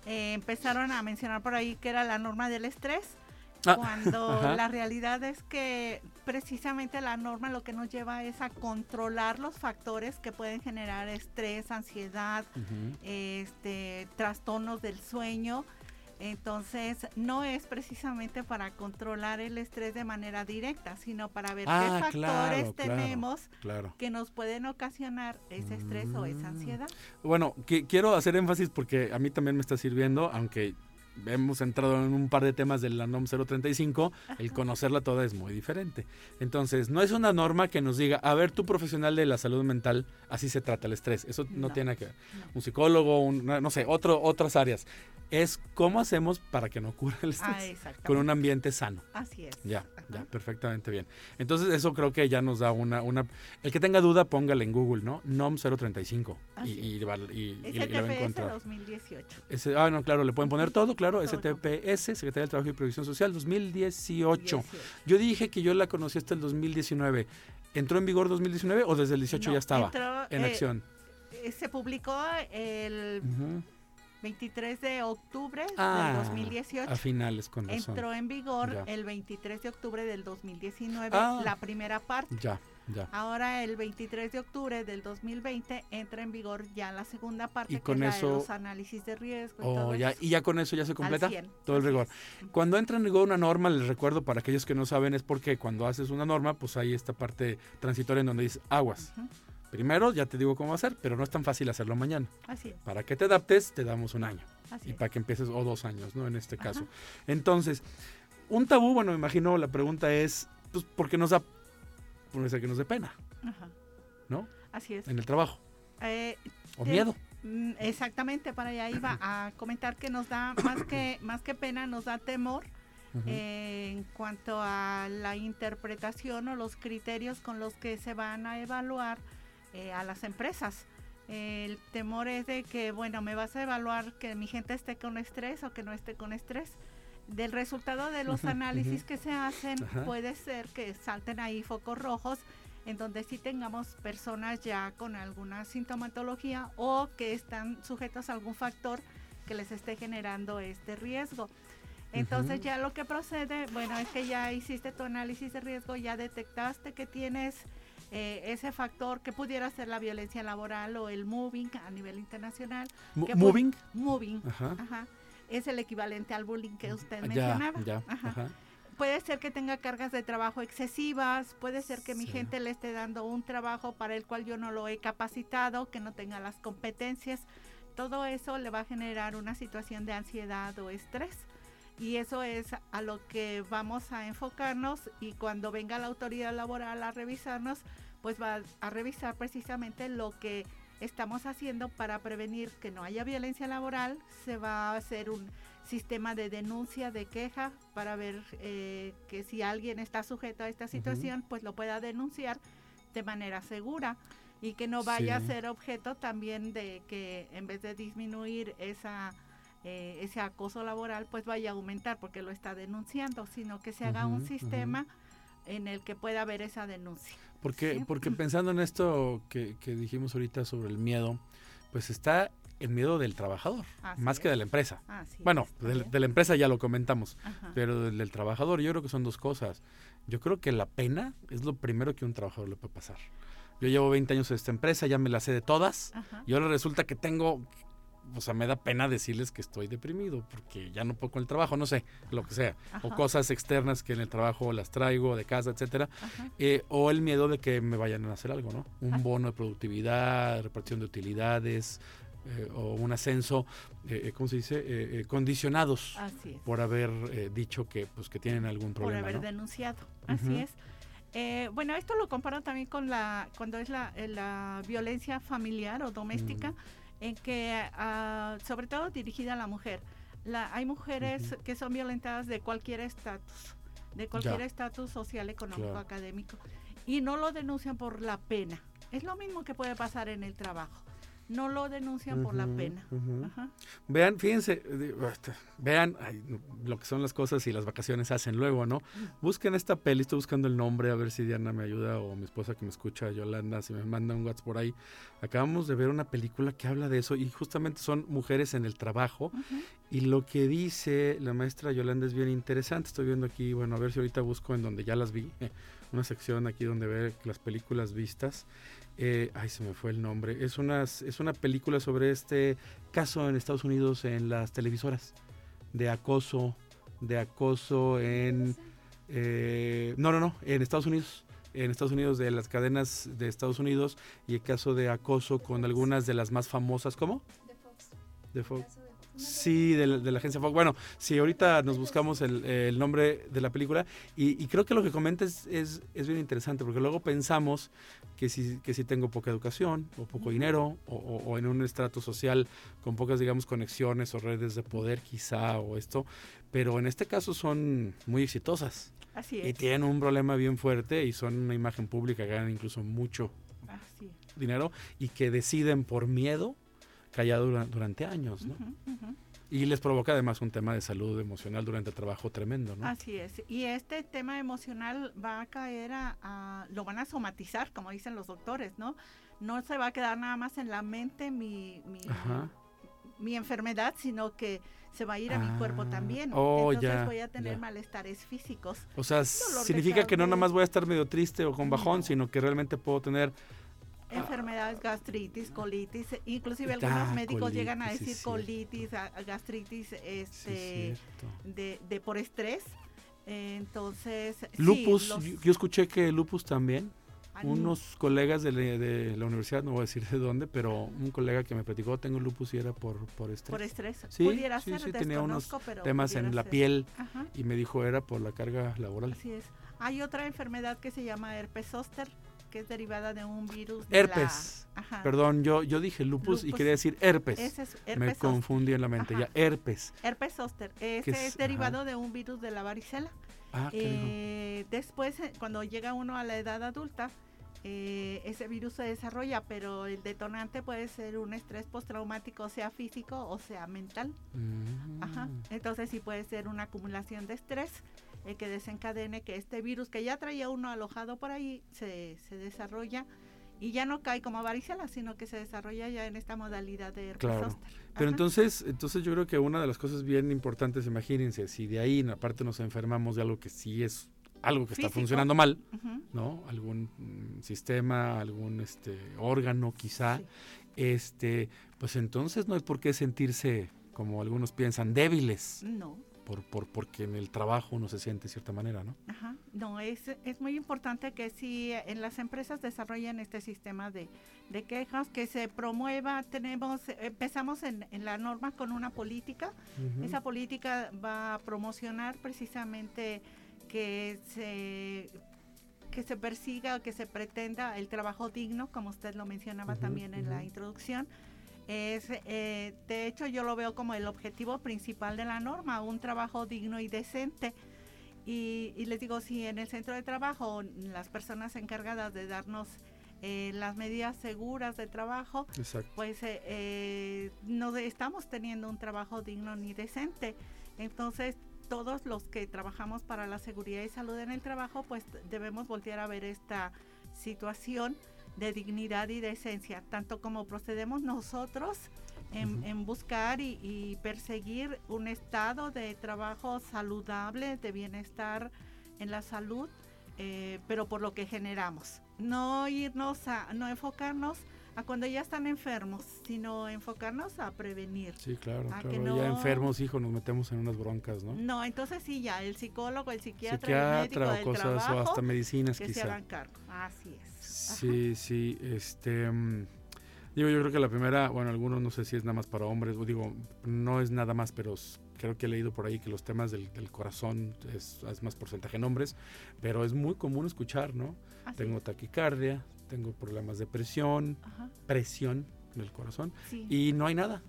eh, empezaron a mencionar por ahí que era la norma del estrés, Ah, cuando ajá. la realidad es que precisamente la norma lo que nos lleva es a controlar los factores que pueden generar estrés, ansiedad, este, trastornos del sueño. Entonces, no es precisamente para controlar el estrés de manera directa, sino para ver Ah, qué factores claro, claro. tenemos Claro. que nos pueden ocasionar ese estrés o Mm. esa ansiedad. Bueno, qui- quiero hacer énfasis porque a mí también me está sirviendo, aunque hemos entrado en un par de temas de la NOM 035, el conocerla toda es muy diferente. Entonces, no es una norma que nos diga, a ver, tú profesional de la salud mental, así se trata el estrés. Eso no, No. tiene que ver. No. Un psicólogo, un- no sé, otro, otras áreas. Es cómo hacemos para que no ocurra el estrés Ah, exactamente. con un ambiente sano. Así es. Ya, ya, perfectamente bien. Entonces eso creo que ya nos da una, una... El que tenga duda, póngale en Google, ¿no? NOM 035 y, Así y, va- y- y- y la va a encontrar. 2018. Ese- ah, no, claro, le pueden poner todo, claro, Todo. STPS, Secretaría del Trabajo y Previsión Social 2018. 18. Yo dije que yo la conocí hasta el 2019. ¿Entró en vigor 2019 o desde el 18 No, ya estaba entró, en eh, acción? eh, se publicó el. 23 de octubre Ah, del 2018. A finales, con razón. Entró en vigor Ya. el 23 de octubre del 2019, Ah. la primera parte. Ya. Ahora el 23 de octubre del 2020 entra en vigor ya la segunda parte y con que eso, de los análisis de riesgo. Oh, ya, y ya con eso ya se completa todo el rigor. Cuando entra en vigor una norma, les recuerdo para aquellos que no saben, es porque cuando haces una norma, pues hay esta parte transitoria en donde dice aguas. Primero, ya te digo cómo hacer, pero no es tan fácil hacerlo mañana. Así Para que te adaptes, te damos un año. y para que empieces, o dos años, ¿no? En este caso. Entonces, un tabú, bueno, me imagino la pregunta es, pues, ¿por qué nos da, que nos dé pena? Ajá. ¿No? Así es. En el trabajo. Eh, o miedo. Mm, exactamente, para allá iba a comentar que nos da más que, más que pena, nos da temor eh, en cuanto a la interpretación o los criterios con los que se van a evaluar eh, a las empresas. El temor es de que, bueno, me vas a evaluar que mi gente esté con estrés o que no esté con estrés. Del resultado de los análisis que se hacen, puede ser que salten ahí focos rojos en donde sí tengamos personas ya con alguna sintomatología o que están sujetos a algún factor que les esté generando este riesgo. Entonces ya lo que procede, bueno, es que ya hiciste tu análisis de riesgo, ya detectaste que tienes eh, ese factor que pudiera ser la violencia laboral o el moving a nivel internacional. ¿Moving? moving. Ajá. Es el equivalente al bullying que usted mencionaba. Ya, Puede ser que tenga cargas de trabajo excesivas, puede ser que mi gente le esté dando un trabajo para el cual yo no lo he capacitado, que no tenga las competencias. Todo eso le va a generar una situación de ansiedad o estrés y eso es a lo que vamos a enfocarnos y cuando venga la autoridad laboral a revisarnos, pues va a revisar precisamente lo que estamos haciendo para prevenir que no haya violencia laboral. Se va a hacer un sistema de denuncia, de queja, para ver eh, que si alguien está sujeto a esta situación, pues lo pueda denunciar de manera segura y que no vaya a ser objeto también de que en vez de disminuir esa eh, ese acoso laboral pues vaya a aumentar porque lo está denunciando, sino que se haga un sistema en el que pueda haber esa denuncia. Porque, porque pensando en esto que, dijimos ahorita sobre el miedo, pues está el miedo del trabajador, más que de la empresa. bueno, de, la empresa ya lo comentamos, pero del, del, trabajador yo creo que son dos cosas. Yo creo que la pena es lo primero que un trabajador le puede pasar. Yo llevo 20 años en esta empresa, ya me la sé de todas, y ahora resulta que tengo o sea, me da pena decirles que estoy deprimido porque ya no puedo con el trabajo, no sé, lo que sea, o cosas externas que en el trabajo las traigo de casa, etcétera, eh, o el miedo de que me vayan a hacer algo, ¿no? Un bono de productividad, repartición de utilidades, eh, o un ascenso, eh, ¿cómo se dice? condicionados por haber dicho que, pues, que tienen algún problema. Por haber denunciado, así es. bueno, esto lo comparo también con la cuando es la, la violencia familiar o doméstica en que, ah, sobre todo dirigida a la mujer, la, hay mujeres que son violentadas de cualquier estatus, de cualquier estatus social, económico, académico, y no lo denuncian por la pena. Es lo mismo que puede pasar en el trabajo no lo denuncian por la pena. Vean, fíjense, vean lo que son las cosas y las vacaciones hacen luego, ¿no? Busquen esta peli, estoy buscando el nombre, a ver si Diana me ayuda o mi esposa que me escucha, Yolanda, si me manda un WhatsApp por ahí. Acabamos de ver una película que habla de eso y justamente son mujeres en el trabajo y lo que dice la maestra Yolanda es bien interesante. Estoy viendo aquí, bueno, a ver si ahorita busco en donde ya las vi, una sección aquí donde ver las películas vistas. Eh, ay, se me fue el nombre. Es una, es una película sobre este caso en Estados Unidos en las televisoras de acoso, de acoso en... Eh, no, no, no, en Estados Unidos. En Estados Unidos, de las cadenas de Estados Unidos y el caso de acoso con algunas de las más famosas, ¿cómo? De Fox. Sí, de la, agencia Fox. Bueno, sí, ahorita nos buscamos el, nombre de la película y, creo que lo que comentas es, es, bien interesante porque luego pensamos que si, que si tengo poca educación o poco dinero o, en un estrato social con pocas, digamos, conexiones o redes de poder quizá o esto, pero en este caso son muy exitosas. Así es. Y tienen un problema bien fuerte y son una imagen pública, ganan incluso mucho dinero y que deciden por miedo callado durante años, ¿no? Y les provoca además un tema de salud emocional durante el trabajo tremendo, ¿no? Así es. Y este tema emocional va a caer a, lo van a somatizar, como dicen los doctores, ¿no? No se va a quedar nada más en la mente mi, mi enfermedad, sino que se va a ir a mi cuerpo ah, también. Oh, Entonces voy a tener malestares físicos. O sea, significa que no nada más voy a estar medio triste o con bajón, sino que realmente puedo tener enfermedades, gastritis, colitis, inclusive algunos médicos llegan a decir colitis, gastritis este, de, de, por estrés. Entonces, lupus, yo escuché que lupus también unos colegas de, la universidad, no voy a decir de dónde, pero un colega que me platicó, tengo lupus y era por, por estrés. Por estrés. Sí, pudiera sí, sí, tenía unos temas en la piel y me dijo era por la carga laboral. Así es. Hay otra enfermedad que se llama herpes zóster, que es derivada de un virus. herpes. Perdón, yo, yo dije lupus, y quería decir herpes. me confundí en la mente, ya herpes. Herpes zóster. Ese es, derivado de un virus de la varicela. Ah, eh, después, eh, cuando llega uno a la edad adulta, eh, ese virus se desarrolla, pero el detonante puede ser un estrés postraumático, sea físico o sea mental. Mm. Entonces sí puede ser una acumulación de estrés eh, que desencadene que este virus que ya traía uno alojado por ahí se, se desarrolla y ya no cae como varicela, sino que se desarrolla ya en esta modalidad de herpes claro. Pero entonces, entonces yo creo que una de las cosas bien importantes, imagínense, si de ahí aparte nos enfermamos de algo que sí es algo que está funcionando mal, ¿no? Algún mm, sistema, algún este órgano quizá, este, pues entonces no hay por qué sentirse como algunos piensan débiles. No. Por, por, porque en el trabajo uno se siente de cierta manera, ¿no? Ajá. No, es, es muy importante que si en las empresas desarrollen este sistema de, de quejas, que se promueva, tenemos, empezamos en, en la norma con una política, esa política va a promocionar precisamente que se que se persiga, que se pretenda el trabajo digno, como usted lo mencionaba también en la introducción. Es, eh, de hecho, yo lo veo como el objetivo principal de la norma, un trabajo digno y decente. Y, les digo, si en el centro de trabajo las personas encargadas de darnos eh, las medidas seguras de trabajo, pues eh, no estamos teniendo un trabajo digno ni decente. Entonces, todos los que trabajamos para la seguridad y salud en el trabajo, pues debemos voltear a ver esta situación de dignidad y de esencia, tanto como procedemos nosotros en, buscar y, perseguir un estado de trabajo saludable, de bienestar en la salud, eh, pero por lo que generamos. No irnos a, no enfocarnos cuando ya están enfermos, sino enfocarnos a prevenir. Sí, claro, claro. ya enfermos, hijo, nos metemos en unas broncas, ¿no? No, entonces sí, ya el psicólogo, el psiquiatra, el médico o cosas, o hasta medicinas que quizá. se hagan cargo. Así es. Sí, sí, este... Mm, digo, yo creo que la primera, bueno, algunos no sé si es nada más para hombres, digo, no es nada más, pero creo que he leído por ahí que los temas del, corazón es, más porcentaje en hombres, pero es muy común escuchar, ¿no? Tengo taquicardia, tengo problemas de presión, presión del corazón y no hay nada.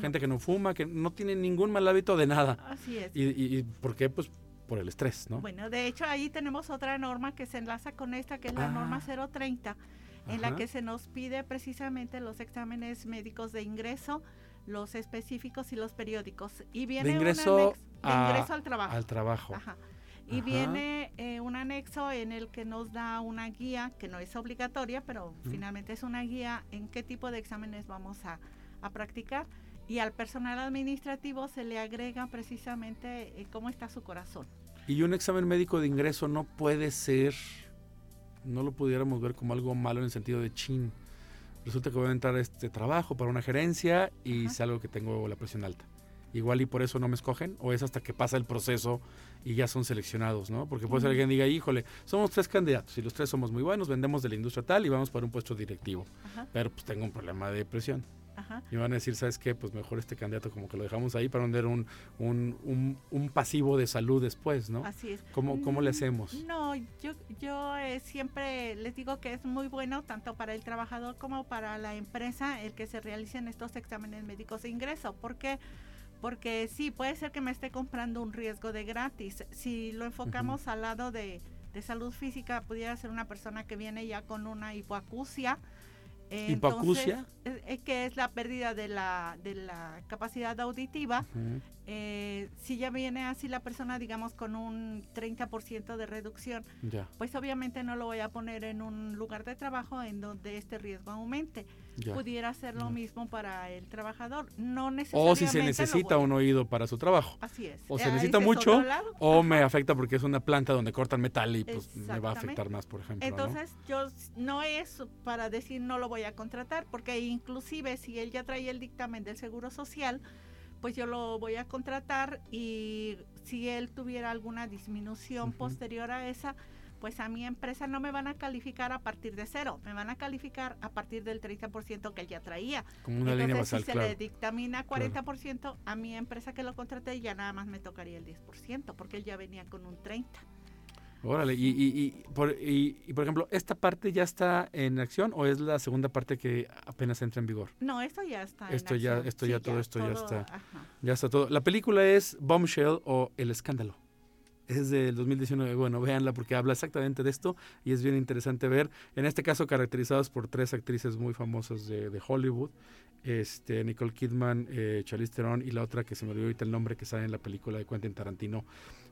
Gente que no fuma, que no tiene ningún mal hábito de nada. Así es. ¿Y, y, por qué? Pues por el estrés, ¿no? Bueno, de hecho ahí tenemos otra norma que se enlaza con esta, que es la norma 030, ah. en la que se nos pide precisamente los exámenes médicos de ingreso, los específicos y los periódicos. Y viene de ingreso, de ingreso al trabajo. Al trabajo. Ajá. Y viene eh, un anexo en el que nos da una guía, que no es obligatoria, pero finalmente es una guía en qué tipo de exámenes vamos a, a practicar. Y al personal administrativo se le agrega precisamente eh, cómo está su corazón. Y un examen médico de ingreso no puede ser, no lo pudiéramos ver como algo malo en el sentido de chin. Resulta que voy a entrar a este trabajo para una gerencia y es algo que tengo la presión alta igual y por eso no me escogen, o es hasta que pasa el proceso y ya son seleccionados, ¿no? Porque puede ser alguien diga, híjole, somos tres candidatos y los tres somos muy buenos, vendemos de la industria tal y vamos para un puesto directivo, pero pues tengo un problema de depresión. Y van a decir, ¿sabes qué? Pues mejor este candidato como que lo dejamos ahí para vender un, un, un, pasivo de salud después, ¿no? Así es. ¿Cómo, cómo le hacemos? No, yo, yo eh, siempre les digo que es muy bueno tanto para el trabajador como para la empresa el que se realicen estos exámenes médicos de ingreso. porque porque sí, puede ser que me esté comprando un riesgo de gratis. Si lo enfocamos al lado de, salud física, pudiera ser una persona que viene ya con una hipoacusia. Eh, ¿Hipoacusia? es que es la pérdida de la, de la capacidad auditiva. Eh, si ya viene así la persona, digamos, con un 30% de reducción, pues obviamente no lo voy a poner en un lugar de trabajo en donde este riesgo aumente pudiera ser lo mismo para el trabajador. No necesariamente. O si se necesita un oído para su trabajo. Así es. O se necesita mucho, o me afecta porque es una planta donde cortan metal y pues me va a afectar más, por ejemplo. Entonces, yo no es para decir no lo voy a contratar, porque inclusive si él ya trae el dictamen del Seguro Social, pues yo lo voy a contratar y si él tuviera alguna disminución posterior a esa, pues a mi empresa no me van a calificar a partir de cero, me van a calificar a partir del 30% que él ya traía. Como una Entonces, línea basal, si se le dictamina 40%, a mi empresa que lo contraté ya nada más me tocaría el 10%, porque él ya venía con un 30%. Órale, y, y, por, y, por ejemplo, ¿esta parte ya está en acción o es la segunda parte que apenas entra en vigor? No, esto ya está esto ya, Esto ya, todo esto ya está. Ya está todo. La película es Bombshell o El Escándalo. Es del 2019, bueno, véanla porque habla exactamente de esto y es bien interesante ver, en este caso caracterizados por tres actrices muy famosas de, de Hollywood, este, Nicole Kidman, eh, Charlize Theron y la otra que se me olvidó ahorita el nombre que sale en la película de Quentin Tarantino.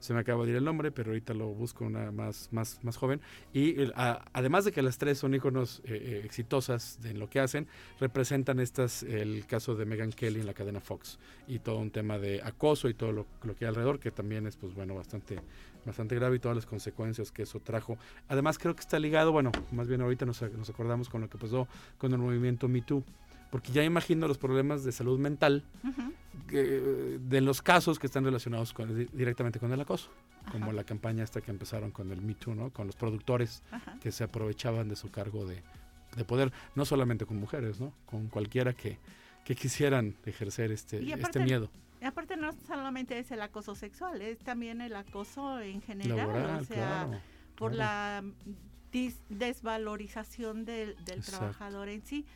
Se me acaba de ir el nombre, pero ahorita lo busco una más, más, más joven. Y además de que las tres son íconos eh, eh, exitosas en lo que hacen, representan estas el caso de Megan Kelly en la cadena Fox y todo un tema de acoso y todo lo, que hay alrededor, que también es pues bueno bastante bastante grave y todas las consecuencias que eso trajo. Además creo que está ligado, bueno, más bien ahorita nos, nos acordamos con lo que pasó con el movimiento Me Too porque ya imagino los problemas de salud mental de los casos que están relacionados directamente con el acoso, como la campaña esta que empezaron con el Me Too, ¿no? con los productores que se aprovechaban de su cargo de, poder, no solamente con mujeres, ¿no? con cualquiera que, quisieran ejercer este, este miedo. Y aparte no solamente es el acoso sexual, es también el acoso en general, o sea, por la desvalorización del, trabajador en sí.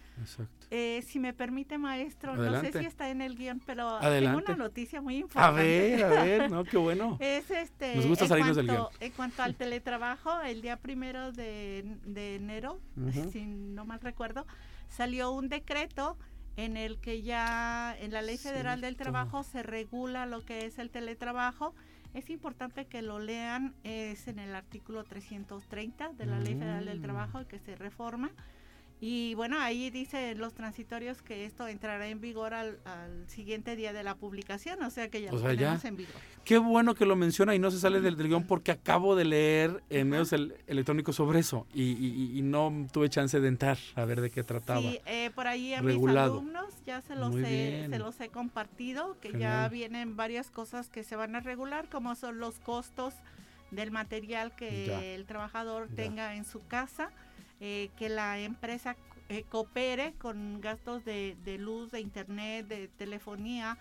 Eh, si me permite, maestro, no sé si está en el guion, pero tengo una noticia muy importante. A ver, a ver, no, qué bueno. es este, Nos gusta salirnos del guion. En cuanto al teletrabajo, el día primero de, enero, si no mal recuerdo, salió un decreto en el que ya en la Ley Federal del Trabajo se regula lo que es el teletrabajo es importante que lo lean, es en el artículo 330 de la Ley Federal del mm. Trabajo que se reforma y bueno, ahí dice los transitorios que esto entrará en vigor al, siguiente día de la publicación, o sea que ya lo tenemos en vigor. Qué bueno que lo menciona y no se sale del, guion porque acabo de leer en medios electrónicos sobre eso y, no tuve chance de entrar a ver de qué trataba. Sí, eh, por ahí a mis alumnos ya se los, he, se los he compartido, que ya vienen varias cosas que se van a regular, como son los costos del material que el trabajador tenga en su casa eh, que la empresa eh, coopere con gastos de, luz, de internet, de telefonía,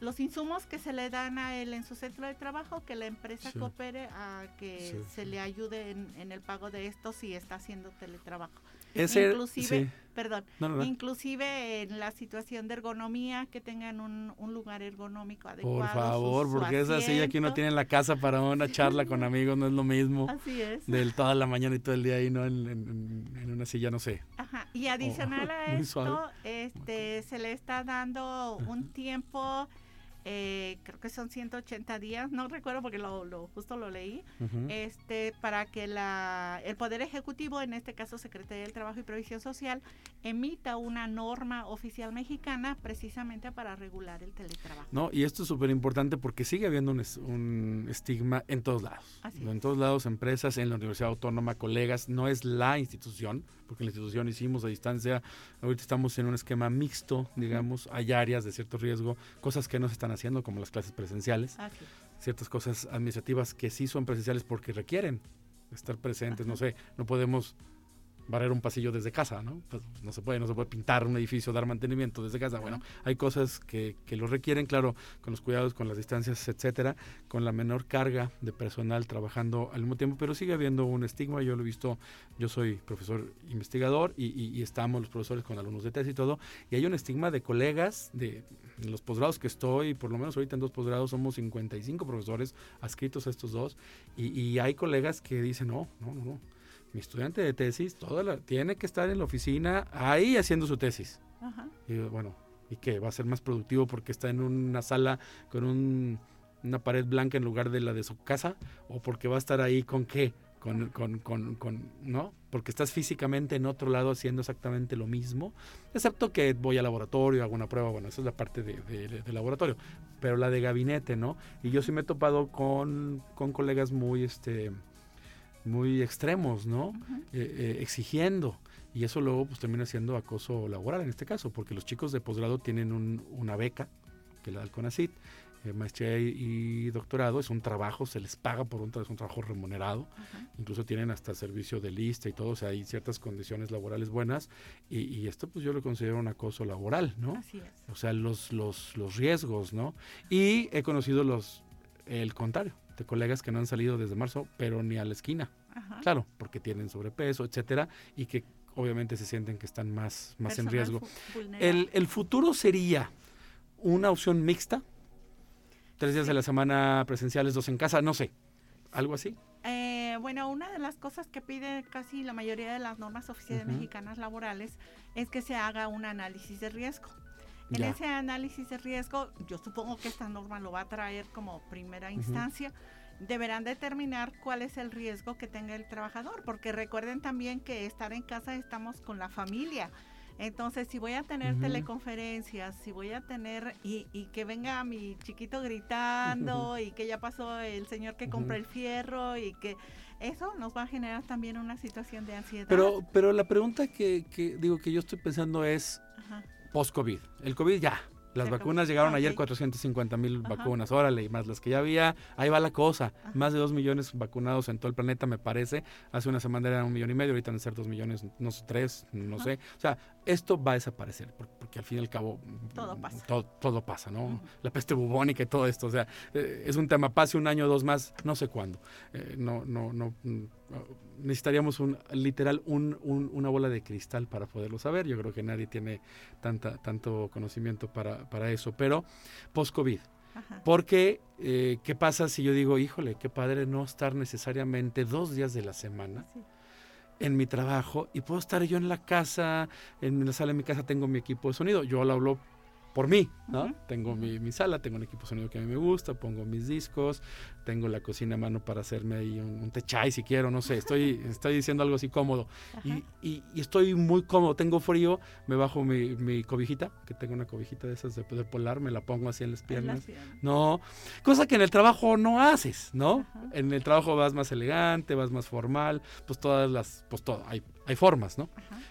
los insumos que se le dan a él en su centro de trabajo, que la empresa coopere a que se le ayude en, en, el pago de esto si está haciendo teletrabajo. Inclusive, perdón, inclusive en la situación de ergonomía, que tengan un, lugar ergonómico adecuado. Por favor, porque esa silla que uno tiene en la casa para una charla con amigos no es lo mismo. Así es. Del toda la mañana y todo el día ahí, ¿no? En, una silla, no sé. Ajá, y adicional a esto, este, se le está dando un tiempo eh, creo que son 180 días, no recuerdo porque lo, justo lo leí, este, para que la, el Poder Ejecutivo, en este caso Secretaría del Trabajo y Previsión Social, emita una norma oficial mexicana precisamente para regular el teletrabajo. No, y esto es súper importante porque sigue habiendo un, estigma en todos lados. En todos lados, empresas, en la Universidad Autónoma, colegas, no es la institución, porque la institución hicimos a distancia, ahorita estamos en un esquema mixto, digamos, hay áreas de cierto riesgo, cosas que no se están haciendo, como las clases presenciales, ciertas cosas administrativas que sí son presenciales porque requieren estar presentes, no sé, no podemos barrer un pasillo desde casa, ¿no? Pues no se puede, no se puede pintar un edificio, dar mantenimiento desde casa. Bueno, hay cosas que, que lo requieren, claro, con los cuidados, con las distancias, etcétera, con la menor carga de personal trabajando al mismo tiempo, pero sigue habiendo un estigma. Yo lo he visto, yo soy profesor investigador y, y, estamos los profesores con alumnos de tesis y todo, y hay un estigma de colegas de, los posgrados que estoy, por lo menos ahorita en dos posgrados somos 55 profesores adscritos a estos dos, y, y hay colegas que dicen, no, no, no, no mi estudiante de tesis toda tiene que estar en la oficina ahí haciendo su tesis. Y bueno, ¿y qué? ¿Va a ser más productivo porque está en una sala con una pared blanca en lugar de la de su casa? ¿O porque va a estar ahí con qué? con, con, con, con, ¿no? Porque estás físicamente en otro lado haciendo exactamente lo mismo, excepto que voy al laboratorio, hago una prueba, bueno, esa es la parte de, de, laboratorio, pero la de gabinete, ¿no? Y yo sí me he topado con, con colegas muy, este, muy extremos, ¿no? Eh, eh, exigiendo. Y eso luego pues termina siendo acoso laboral en este caso, porque los chicos de posgrado tienen un, una beca que le da el CONACIT eh, maestría y, doctorado es un trabajo, se les paga por un, es un trabajo remunerado, incluso tienen hasta servicio de lista y todo, o sea, hay ciertas condiciones laborales buenas y, esto pues yo lo considero un acoso laboral, ¿no? Así es. O sea, los, los, los riesgos, ¿no? Y he conocido los, el contrario, de colegas que no han salido desde marzo, pero ni a la esquina, claro, porque tienen sobrepeso, etcétera, y que obviamente se sienten que están más, más en riesgo. El, el futuro sería una opción mixta, tres días de la semana presenciales, dos en casa, no sé, algo así. Eh, bueno, una de las cosas que pide casi la mayoría de las normas oficiales mexicanas laborales es que se haga un análisis de riesgo. En ese análisis de riesgo, yo supongo que esta norma lo va a traer como primera instancia, deberán determinar cuál es el riesgo que tenga el trabajador, porque recuerden también que estar en casa estamos con la familia. Entonces, si voy a tener teleconferencias, si voy a tener y, y, que venga mi chiquito gritando y que ya pasó el señor que compra el fierro y que eso nos va a generar también una situación de ansiedad. Pero, pero la pregunta que, que digo que yo estoy pensando es post-COVID. El COVID ya, las vacunas llegaron ayer 450 mil vacunas, órale, y más las que ya había, ahí va la cosa. Más de dos millones vacunados en todo el planeta, me parece. Hace una semana eran un millón y medio, ahorita van a ser dos millones, no sé, tres, no sé. O sea, esto va a desaparecer, porque, al fin y al cabo todo pasa, todo, pasa ¿no? La peste bubónica y todo esto, o sea, eh, es un tema, pase un año o dos más, no sé cuándo. Eh, no, no, no, mm, necesitaríamos un, literal un, una bola de cristal para poderlo saber. Yo creo que nadie tiene tanta, tanto conocimiento para, para eso, pero post-COVID. Porque, eh, ¿qué pasa si yo digo, híjole, qué padre no estar necesariamente dos días de la semana? en mi trabajo y puedo estar yo en la casa, en la sala de mi casa tengo mi equipo de sonido. Yo lo hablo por mí, ¿no? Tengo mi, mi, sala, tengo un equipo de sonido que a mí me gusta, pongo mis discos, tengo la cocina a mano para hacerme ahí un, un techay si quiero, no sé, estoy, estoy diciendo algo así cómodo. Y, y, estoy muy cómodo, tengo frío, me bajo mi, mi cobijita, que tengo una cobijita de esas de, polar, me la pongo así en las piernas. no, cosa que en el trabajo no haces, ¿no? En el trabajo vas más elegante, vas más formal, pues todas las, pues todo, hay, hay formas, ¿no?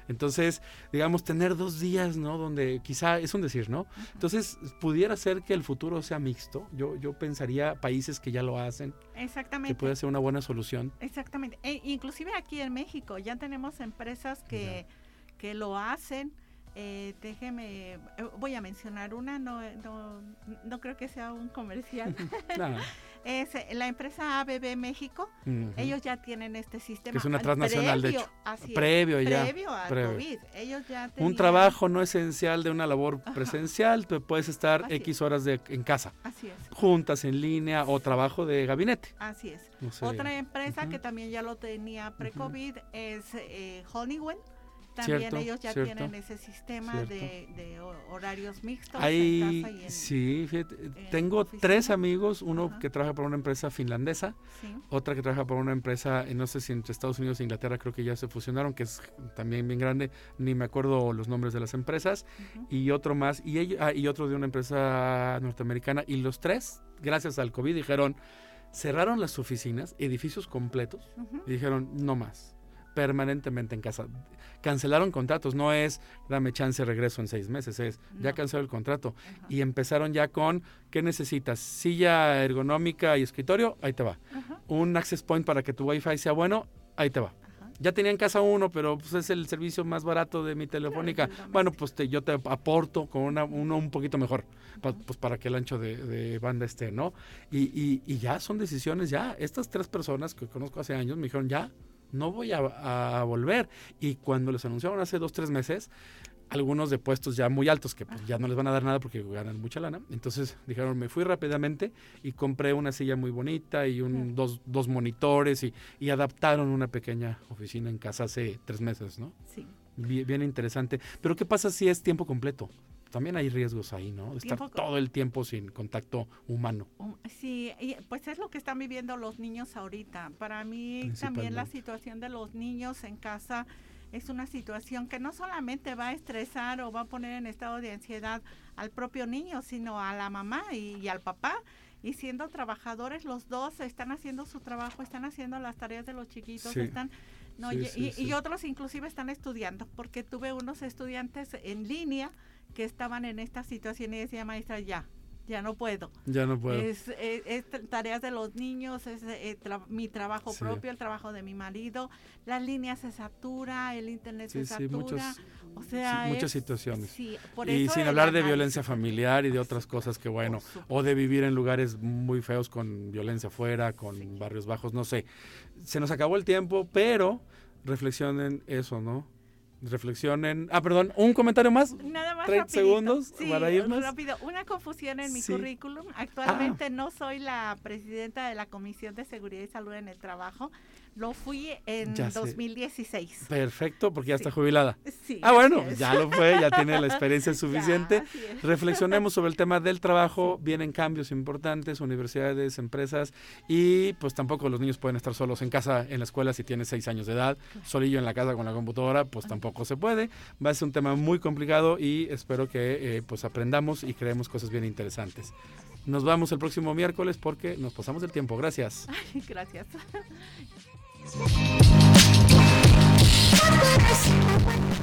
Entonces, digamos, tener dos días, ¿no? Donde quizá, es un decir, ¿no? Entonces, pudiera ser que el futuro sea mixto. Yo, yo pensaría países que ya lo hacen. Exactamente. Que puede ser una buena solución. Exactamente. E inclusive aquí en México ya tenemos empresas que, que lo hacen. Eh, déjeme, eh, voy a mencionar una, no, no, no creo que sea un comercial. es eh, la empresa ABB México. Ellos ya tienen este sistema. es una transnacional, de hecho. previo ya. Previo a COVID. Ellos ya Un trabajo no esencial de una labor presencial, tú puedes estar X horas de, en casa. Así es. Juntas en línea o trabajo de gabinete. Así es. Otra empresa que también ya lo tenía pre-COVID es eh, Honeywell. También ellos ya tienen ese sistema de, horarios mixtos. Ahí, sí, tengo tres amigos, uno que trabaja por una empresa finlandesa, otra que trabaja por una empresa, no sé si entre Estados Unidos e Inglaterra, creo que ya se fusionaron, que es también bien grande, ni me acuerdo los nombres de las empresas, y otro más, y, ellos, ah, y otro de una empresa norteamericana, y los tres, gracias al COVID, dijeron, cerraron las oficinas, edificios completos, y dijeron, no más permanentemente en casa. Cancelaron contratos, no es dame chance, regreso en seis meses, es ya canceló el contrato. Y empezaron ya con, ¿qué necesitas? Silla ergonómica y escritorio, ahí te va. Un access point para que tu wifi sea bueno, ahí te va. Ya tenía en casa uno, pero pues es el servicio más barato de mi telefónica. bueno, pues te, yo te aporto con una, uno un poquito mejor, pues para que el ancho de, banda esté, ¿no? Y, y, y, ya son decisiones, ya. Estas tres personas que conozco hace años me dijeron, ya, no voy a, volver. Y cuando les anunciaron hace dos, tres meses, algunos de puestos ya muy altos que pues, ya no les van a dar nada porque ganan mucha lana. Entonces dijeron, me fui rápidamente y compré una silla muy bonita y un, dos, dos, monitores y, y, adaptaron una pequeña oficina en casa hace tres meses, ¿no? Sí. Bien, bien, interesante. Pero ¿qué pasa si es tiempo completo? También hay riesgos ahí, ¿no? estar todo el tiempo sin contacto humano. Um, sí, y pues es lo que están viviendo los niños ahorita. Para mí también la situación de los niños en casa es una situación que no solamente va a estresar o va a poner en estado de ansiedad al propio niño, sino a la mamá y, al papá. Y siendo trabajadores, los dos están haciendo su trabajo, están haciendo las tareas de los chiquitos, están y, otros inclusive están estudiando, porque tuve unos estudiantes en línea que estaban en esta situación y decía, maestra, ya, ya no puedo. Ya no puedo. Es, tareas de los niños, es eh, mi trabajo propio, el trabajo de mi marido, las líneas se satura, el internet se satura. o sea, muchas situaciones. y sin hablar de violencia familiar y de otras cosas que bueno, o de vivir en lugares muy feos con violencia afuera, con barrios bajos, no sé. Se nos acabó el tiempo, pero reflexionen eso, ¿no? Reflexionen. Ah, perdón, un comentario más. Nada más. 30 segundos para irnos. Rápido, una confusión en mi currículum. Actualmente ah. no soy la presidenta de la Comisión de Seguridad y Salud en el Trabajo. Lo fui en 2016. Perfecto, porque ya está jubilada. Sí, ah, bueno, ya lo fue, ya tiene la experiencia suficiente. Reflexionemos sobre el tema del trabajo. Vienen cambios importantes, universidades, empresas, y pues tampoco los niños pueden estar solos en casa, en la escuela, si tiene seis años de edad. Solillo en la casa con la computadora, pues tampoco se puede. Va a ser un tema muy complicado y espero que eh, pues aprendamos y creemos cosas bien interesantes. Nos vamos el próximo miércoles porque nos pasamos el tiempo. Gracias. gracias. Thank you.